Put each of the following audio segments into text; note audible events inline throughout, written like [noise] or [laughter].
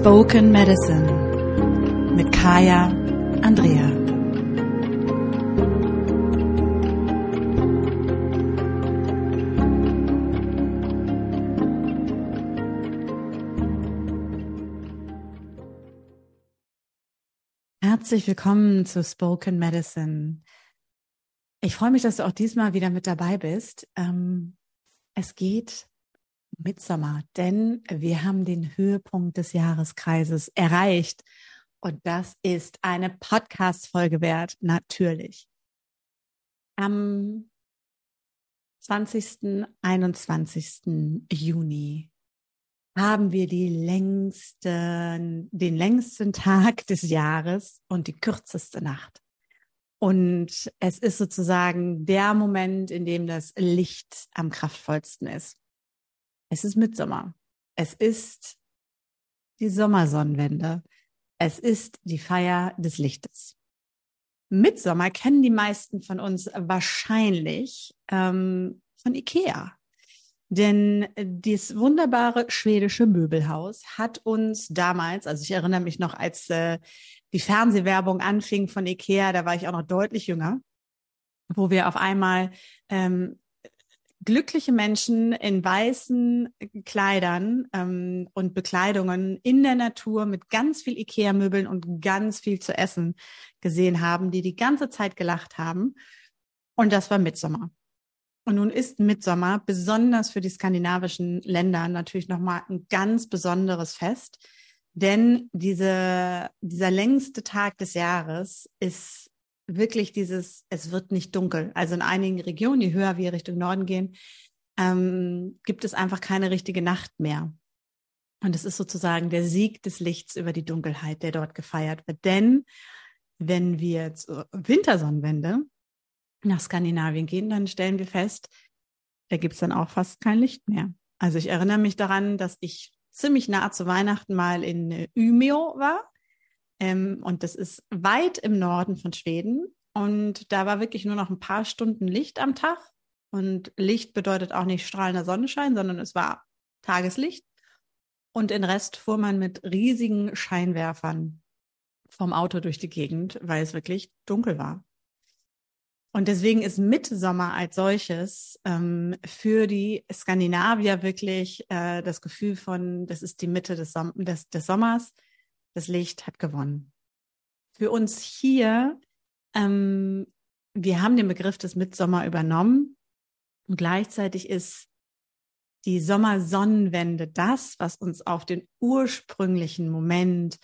Spoken Medicine mit Kaya Andrea. Herzlich willkommen zu Spoken Medicine. Ich freue mich, dass du auch diesmal wieder mit dabei bist. Ähm, es geht Mitsommer, denn wir haben den Höhepunkt des Jahreskreises erreicht. Und das ist eine Podcast-Folge wert, natürlich. Am 20. 21. Juni haben wir die längsten, den längsten Tag des Jahres und die kürzeste Nacht. Und es ist sozusagen der Moment, in dem das Licht am kraftvollsten ist. Es ist Mitsommer. Es ist die Sommersonnenwende. Es ist die Feier des Lichtes. Mitsommer kennen die meisten von uns wahrscheinlich ähm, von Ikea. Denn dieses wunderbare schwedische Möbelhaus hat uns damals, also ich erinnere mich noch, als äh, die Fernsehwerbung anfing von Ikea, da war ich auch noch deutlich jünger, wo wir auf einmal ähm, glückliche Menschen in weißen Kleidern ähm, und Bekleidungen in der Natur mit ganz viel Ikea-Möbeln und ganz viel zu essen gesehen haben, die die ganze Zeit gelacht haben. Und das war Mitsommer. Und nun ist Mitsommer besonders für die skandinavischen Länder natürlich nochmal ein ganz besonderes Fest, denn diese, dieser längste Tag des Jahres ist wirklich dieses, es wird nicht dunkel. Also in einigen Regionen, je höher wir Richtung Norden gehen, ähm, gibt es einfach keine richtige Nacht mehr. Und es ist sozusagen der Sieg des Lichts über die Dunkelheit, der dort gefeiert wird. Denn wenn wir zur Wintersonnenwende nach Skandinavien gehen, dann stellen wir fest, da gibt es dann auch fast kein Licht mehr. Also ich erinnere mich daran, dass ich ziemlich nah zu Weihnachten mal in Umeå war ähm, und das ist weit im Norden von Schweden. Und da war wirklich nur noch ein paar Stunden Licht am Tag. Und Licht bedeutet auch nicht strahlender Sonnenschein, sondern es war Tageslicht. Und den Rest fuhr man mit riesigen Scheinwerfern vom Auto durch die Gegend, weil es wirklich dunkel war. Und deswegen ist Mitsommer als solches ähm, für die Skandinavier wirklich äh, das Gefühl von, das ist die Mitte des, Som des, des Sommers das Licht hat gewonnen. Für uns hier, ähm, wir haben den Begriff des Mitsommer übernommen und gleichzeitig ist die Sommersonnenwende das, was uns auf den ursprünglichen Moment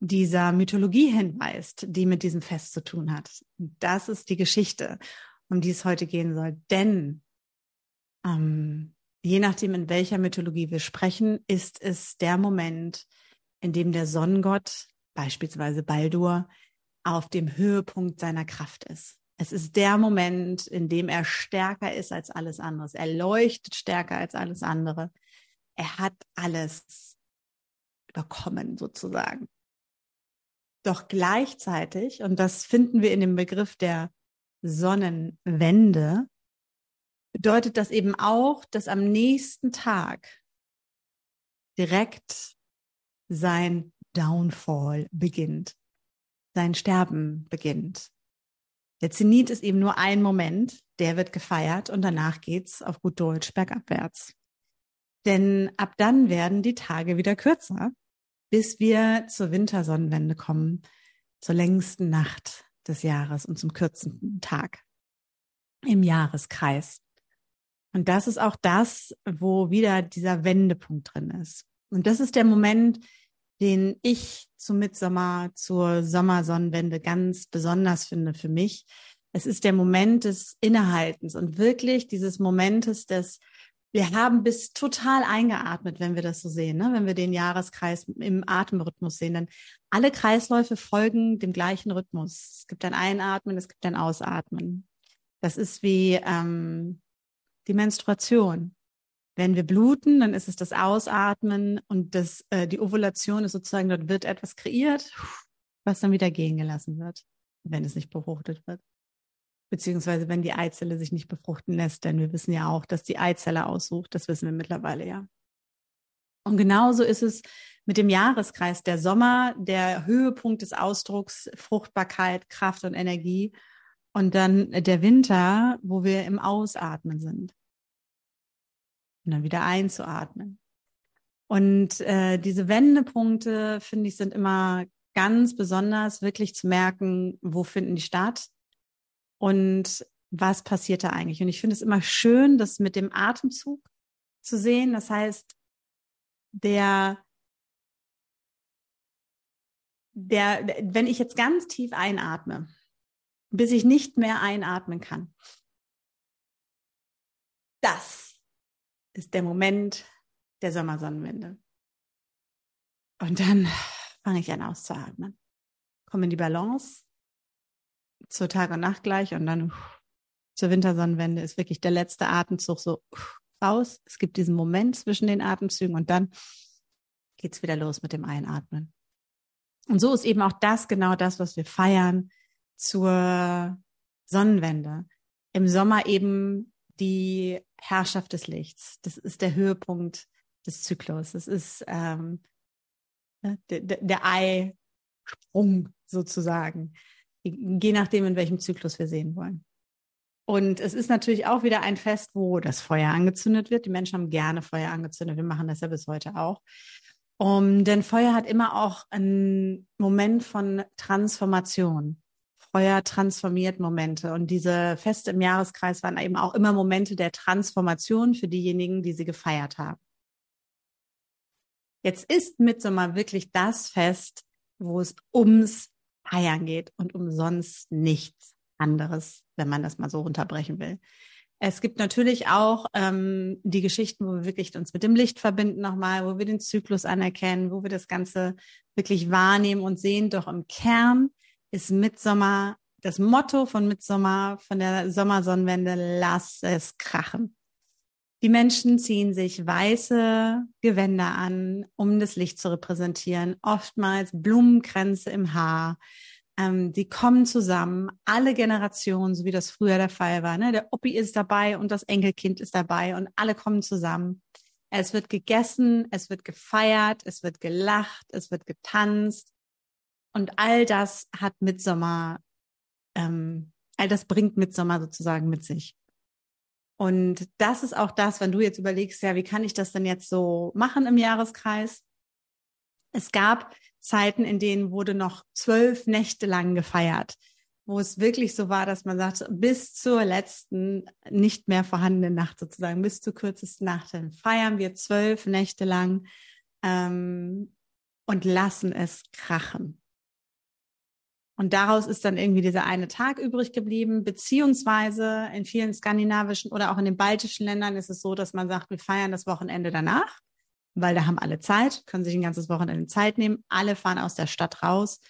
dieser Mythologie hinweist, die mit diesem Fest zu tun hat. das ist die Geschichte, um die es heute gehen soll. Denn ähm, je nachdem, in welcher Mythologie wir sprechen, ist es der Moment, in dem der Sonnengott, beispielsweise Baldur, auf dem Höhepunkt seiner Kraft ist. Es ist der Moment, in dem er stärker ist als alles andere. Er leuchtet stärker als alles andere. Er hat alles überkommen sozusagen. Doch gleichzeitig, und das finden wir in dem Begriff der Sonnenwende, bedeutet das eben auch, dass am nächsten Tag direkt sein Downfall beginnt, sein Sterben beginnt. Der Zenit ist eben nur ein Moment, der wird gefeiert und danach geht's auf gut Deutsch bergabwärts. Denn ab dann werden die Tage wieder kürzer, bis wir zur Wintersonnenwende kommen, zur längsten Nacht des Jahres und zum kürzesten Tag im Jahreskreis. Und das ist auch das, wo wieder dieser Wendepunkt drin ist. Und das ist der Moment, den ich zum Mitsommer, zur Sommersonnenwende ganz besonders finde für mich. Es ist der Moment des Innehaltens und wirklich dieses Momentes des, wir haben bis total eingeatmet, wenn wir das so sehen, ne? wenn wir den Jahreskreis im Atemrhythmus sehen. Denn alle Kreisläufe folgen dem gleichen Rhythmus. Es gibt ein Einatmen, es gibt ein Ausatmen. Das ist wie ähm, die Menstruation. Wenn wir bluten, dann ist es das Ausatmen und das, äh, die Ovulation ist sozusagen, dort wird etwas kreiert, was dann wieder gehen gelassen wird, wenn es nicht befruchtet wird. Beziehungsweise wenn die Eizelle sich nicht befruchten lässt, denn wir wissen ja auch, dass die Eizelle aussucht, das wissen wir mittlerweile ja. Und genauso ist es mit dem Jahreskreis. Der Sommer, der Höhepunkt des Ausdrucks Fruchtbarkeit, Kraft und Energie. Und dann der Winter, wo wir im Ausatmen sind. Und dann wieder einzuatmen. Und äh, diese Wendepunkte, finde ich, sind immer ganz besonders, wirklich zu merken, wo finden die statt und was passiert da eigentlich. Und ich finde es immer schön, das mit dem Atemzug zu sehen. Das heißt, der, der, wenn ich jetzt ganz tief einatme, bis ich nicht mehr einatmen kann, das ist der Moment der Sommersonnenwende. Und dann fange ich an auszuatmen. Komme in die Balance zur Tag- und Nachtgleich und dann zur Wintersonnenwende ist wirklich der letzte Atemzug so raus. Es gibt diesen Moment zwischen den Atemzügen und dann geht's wieder los mit dem Einatmen. Und so ist eben auch das genau das, was wir feiern zur Sonnenwende. Im Sommer eben die Herrschaft des Lichts. Das ist der Höhepunkt des Zyklus. Das ist ähm, ne, der, der Eisprung sozusagen, je nachdem, in welchem Zyklus wir sehen wollen. Und es ist natürlich auch wieder ein Fest, wo das Feuer angezündet wird. Die Menschen haben gerne Feuer angezündet. Wir machen das ja bis heute auch. Um, denn Feuer hat immer auch einen Moment von Transformation. Feuer transformiert Momente. Und diese Feste im Jahreskreis waren eben auch immer Momente der Transformation für diejenigen, die sie gefeiert haben. Jetzt ist Mitsommer wirklich das Fest, wo es ums Feiern geht und um sonst nichts anderes, wenn man das mal so runterbrechen will. Es gibt natürlich auch ähm, die Geschichten, wo wir wirklich uns mit dem Licht verbinden nochmal, wo wir den Zyklus anerkennen, wo wir das Ganze wirklich wahrnehmen und sehen. Doch im Kern ist Mitsommer, das Motto von Mitsommer, von der Sommersonnenwende, lass es krachen. Die Menschen ziehen sich weiße Gewänder an, um das Licht zu repräsentieren, oftmals Blumenkränze im Haar. Ähm, die kommen zusammen, alle Generationen, so wie das früher der Fall war. Ne? Der Oppi ist dabei und das Enkelkind ist dabei und alle kommen zusammen. Es wird gegessen, es wird gefeiert, es wird gelacht, es wird getanzt. Und all das hat Mitsommer, ähm, all das bringt Mitsommer sozusagen mit sich. Und das ist auch das, wenn du jetzt überlegst, ja, wie kann ich das denn jetzt so machen im Jahreskreis? Es gab Zeiten, in denen wurde noch zwölf Nächte lang gefeiert, wo es wirklich so war, dass man sagt, bis zur letzten nicht mehr vorhandenen Nacht sozusagen, bis zur kürzesten Nacht, dann feiern wir zwölf Nächte lang ähm, und lassen es krachen. Und daraus ist dann irgendwie dieser eine Tag übrig geblieben, beziehungsweise in vielen skandinavischen oder auch in den baltischen Ländern ist es so, dass man sagt, wir feiern das Wochenende danach, weil da haben alle Zeit, können sich ein ganzes Wochenende Zeit nehmen. Alle fahren aus der Stadt raus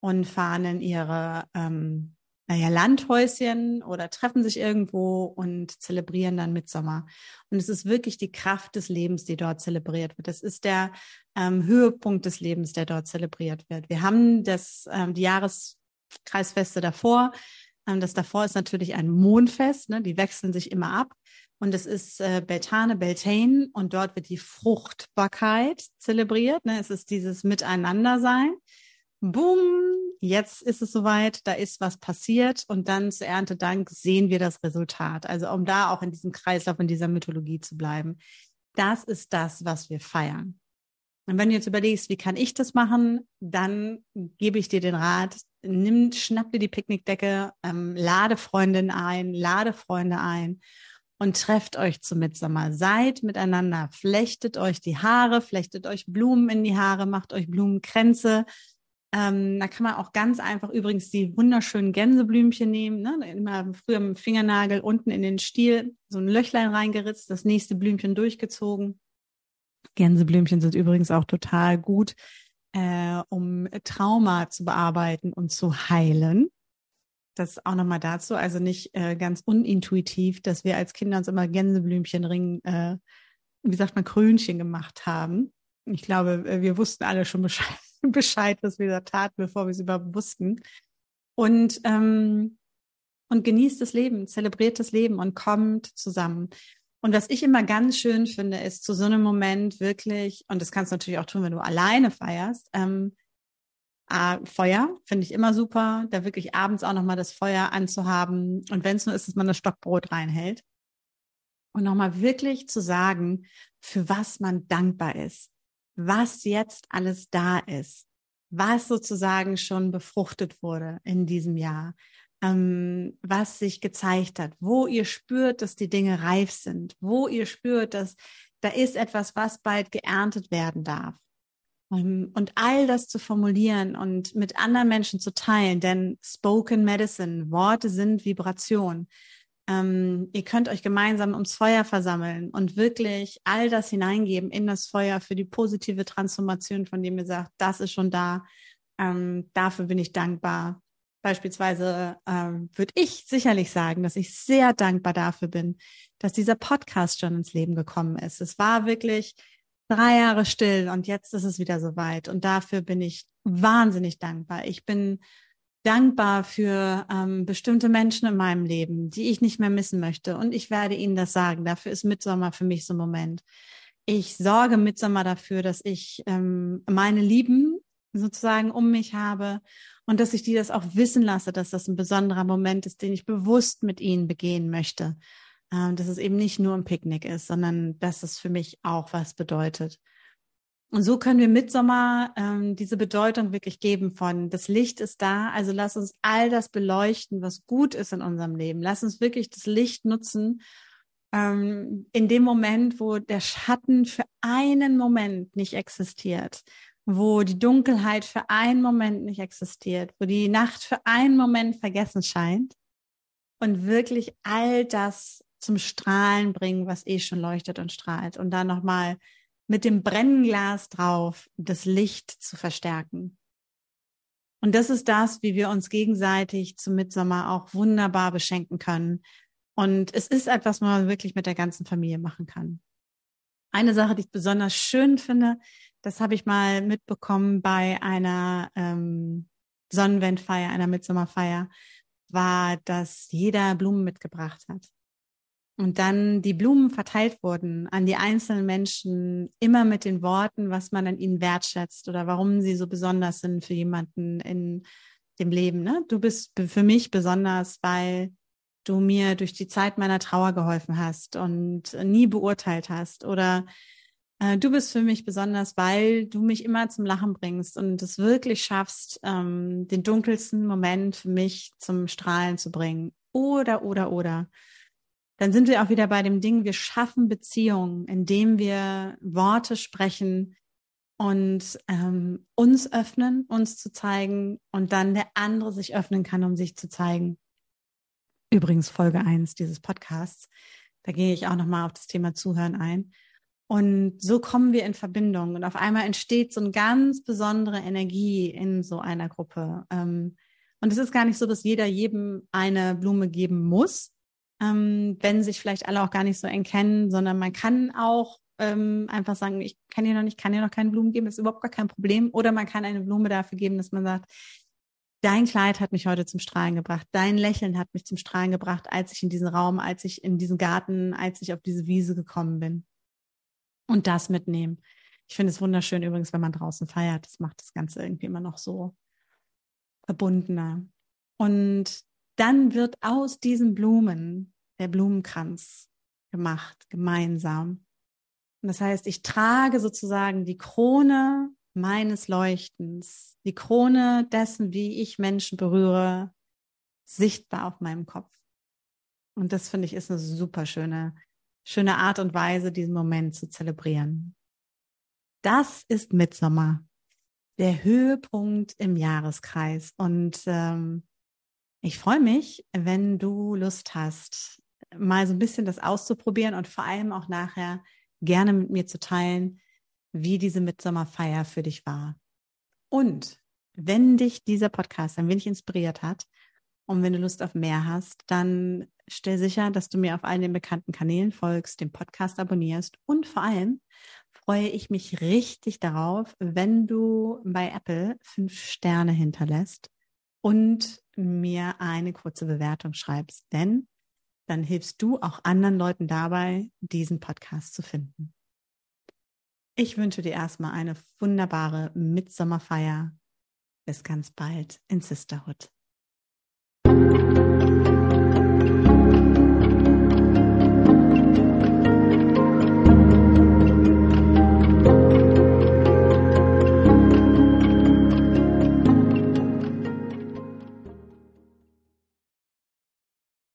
und fahren in ihre ähm, naja, Landhäuschen oder treffen sich irgendwo und zelebrieren dann Mitsommer. Und es ist wirklich die Kraft des Lebens, die dort zelebriert wird. Das ist der ähm, Höhepunkt des Lebens, der dort zelebriert wird. Wir haben das, ähm, die Jahreskreisfeste davor. Ähm, das davor ist natürlich ein Mondfest, ne? die wechseln sich immer ab. Und es ist äh, Beltane, Beltane und dort wird die Fruchtbarkeit zelebriert. Ne? Es ist dieses Miteinandersein. Boom, jetzt ist es soweit, da ist was passiert und dann zu Erntedank sehen wir das Resultat. Also um da auch in diesem Kreislauf, in dieser Mythologie zu bleiben. Das ist das, was wir feiern. Und wenn du jetzt überlegst, wie kann ich das machen, dann gebe ich dir den Rat, nimm, schnapp dir die Picknickdecke, ähm, lade Freundinnen ein, lade Freunde ein und trefft euch zum Mitsommer. Seid miteinander, flechtet euch die Haare, flechtet euch Blumen in die Haare, macht euch Blumenkränze, ähm, da kann man auch ganz einfach übrigens die wunderschönen Gänseblümchen nehmen. Ne? Immer früher mit dem Fingernagel unten in den Stiel so ein Löchlein reingeritzt, das nächste Blümchen durchgezogen. Gänseblümchen sind übrigens auch total gut, äh, um Trauma zu bearbeiten und zu heilen. Das auch nochmal dazu, also nicht äh, ganz unintuitiv, dass wir als Kinder uns immer Gänseblümchenring, äh, wie sagt man, Krönchen gemacht haben. Ich glaube, äh, wir wussten alle schon Bescheid [laughs] Bescheid, was wir da taten, bevor wir es überhaupt wussten. Und, ähm, und genießt das Leben, zelebriert das Leben und kommt zusammen. Und was ich immer ganz schön finde, ist zu so einem Moment wirklich, und das kannst du natürlich auch tun, wenn du alleine feierst, ähm, äh, Feuer finde ich immer super, da wirklich abends auch nochmal das Feuer anzuhaben. Und wenn es nur ist, dass man das Stockbrot reinhält. Und nochmal wirklich zu sagen, für was man dankbar ist, was jetzt alles da ist, was sozusagen schon befruchtet wurde in diesem Jahr, ähm, was sich gezeigt hat, wo ihr spürt, dass die Dinge reif sind, wo ihr spürt, dass da ist etwas, was bald geerntet werden darf. Ähm, und all das zu formulieren und mit anderen Menschen zu teilen, denn Spoken Medicine, Worte sind Vibration. Ähm, ihr könnt euch gemeinsam ums Feuer versammeln und wirklich all das hineingeben in das Feuer für die positive Transformation, von dem ihr sagt, das ist schon da. Ähm, dafür bin ich dankbar. Beispielsweise ähm, würde ich sicherlich sagen, dass ich sehr dankbar dafür bin, dass dieser Podcast schon ins Leben gekommen ist. Es war wirklich drei Jahre still und jetzt ist es wieder soweit. Und dafür bin ich wahnsinnig dankbar. Ich bin dankbar für ähm, bestimmte Menschen in meinem Leben, die ich nicht mehr missen möchte. Und ich werde Ihnen das sagen. Dafür ist Mitsommer für mich so ein Moment. Ich sorge Mitsommer dafür, dass ich ähm, meine Lieben sozusagen um mich habe und dass ich die das auch wissen lasse, dass das ein besonderer Moment ist, den ich bewusst mit ihnen begehen möchte. Ähm, dass es eben nicht nur ein Picknick ist, sondern dass es für mich auch was bedeutet. Und so können wir Mitsommer ähm, diese Bedeutung wirklich geben von, das Licht ist da, also lass uns all das beleuchten, was gut ist in unserem Leben. Lass uns wirklich das Licht nutzen, ähm, in dem Moment, wo der Schatten für einen Moment nicht existiert, wo die Dunkelheit für einen Moment nicht existiert, wo die Nacht für einen Moment vergessen scheint und wirklich all das zum Strahlen bringen, was eh schon leuchtet und strahlt und dann nochmal mit dem Brennglas drauf das Licht zu verstärken. Und das ist das, wie wir uns gegenseitig zum Mitsommer auch wunderbar beschenken können. Und es ist etwas, was man wirklich mit der ganzen Familie machen kann. Eine Sache, die ich besonders schön finde, das habe ich mal mitbekommen bei einer ähm, Sonnenwendfeier, einer Mitsommerfeier, war, dass jeder Blumen mitgebracht hat. Und dann die Blumen verteilt wurden an die einzelnen Menschen, immer mit den Worten, was man an ihnen wertschätzt oder warum sie so besonders sind für jemanden in dem Leben. Ne? Du bist für mich besonders, weil du mir durch die Zeit meiner Trauer geholfen hast und nie beurteilt hast oder äh, du bist für mich besonders, weil du mich immer zum Lachen bringst und es wirklich schaffst, ähm, den dunkelsten Moment für mich zum Strahlen zu bringen. Oder, oder, oder. Dann sind wir auch wieder bei dem Ding, wir schaffen Beziehungen, indem wir Worte sprechen und ähm, uns öffnen, uns zu zeigen und dann der andere sich öffnen kann, um sich zu zeigen. Übrigens Folge eins dieses Podcasts. Da gehe ich auch nochmal auf das Thema Zuhören ein. Und so kommen wir in Verbindung und auf einmal entsteht so eine ganz besondere Energie in so einer Gruppe. Ähm, und es ist gar nicht so, dass jeder jedem eine Blume geben muss, ähm, wenn sich vielleicht alle auch gar nicht so eng kennen, sondern man kann auch ähm, einfach sagen, ich kann dir noch nicht, kann dir noch keine Blumen geben, ist überhaupt gar kein Problem. Oder man kann eine Blume dafür geben, dass man sagt, dein Kleid hat mich heute zum Strahlen gebracht, dein Lächeln hat mich zum Strahlen gebracht, als ich in diesen Raum, als ich in diesen Garten, als ich auf diese Wiese gekommen bin und das mitnehmen. Ich finde es wunderschön übrigens, wenn man draußen feiert. Das macht das Ganze irgendwie immer noch so verbundener. Und dann wird aus diesen Blumen der Blumenkranz gemacht, gemeinsam. Und das heißt, ich trage sozusagen die Krone meines Leuchtens, die Krone dessen, wie ich Menschen berühre, sichtbar auf meinem Kopf. Und das finde ich ist eine super schöne schöne Art und Weise, diesen Moment zu zelebrieren. Das ist Mitsommer, der Höhepunkt im Jahreskreis. Und ähm, ich freue mich, wenn du Lust hast, mal so ein bisschen das auszuprobieren und vor allem auch nachher gerne mit mir zu teilen, wie diese Mitsommerfeier für dich war. Und wenn dich dieser Podcast ein wenig inspiriert hat und wenn du Lust auf mehr hast, dann stell sicher, dass du mir auf allen den bekannten Kanälen folgst, den Podcast abonnierst und vor allem freue ich mich richtig darauf, wenn du bei Apple fünf Sterne hinterlässt und mir eine kurze Bewertung schreibst, denn dann hilfst du auch anderen Leuten dabei, diesen Podcast zu finden. Ich wünsche dir erstmal eine wunderbare Mitsommerfeier. Bis ganz bald in Sisterhood.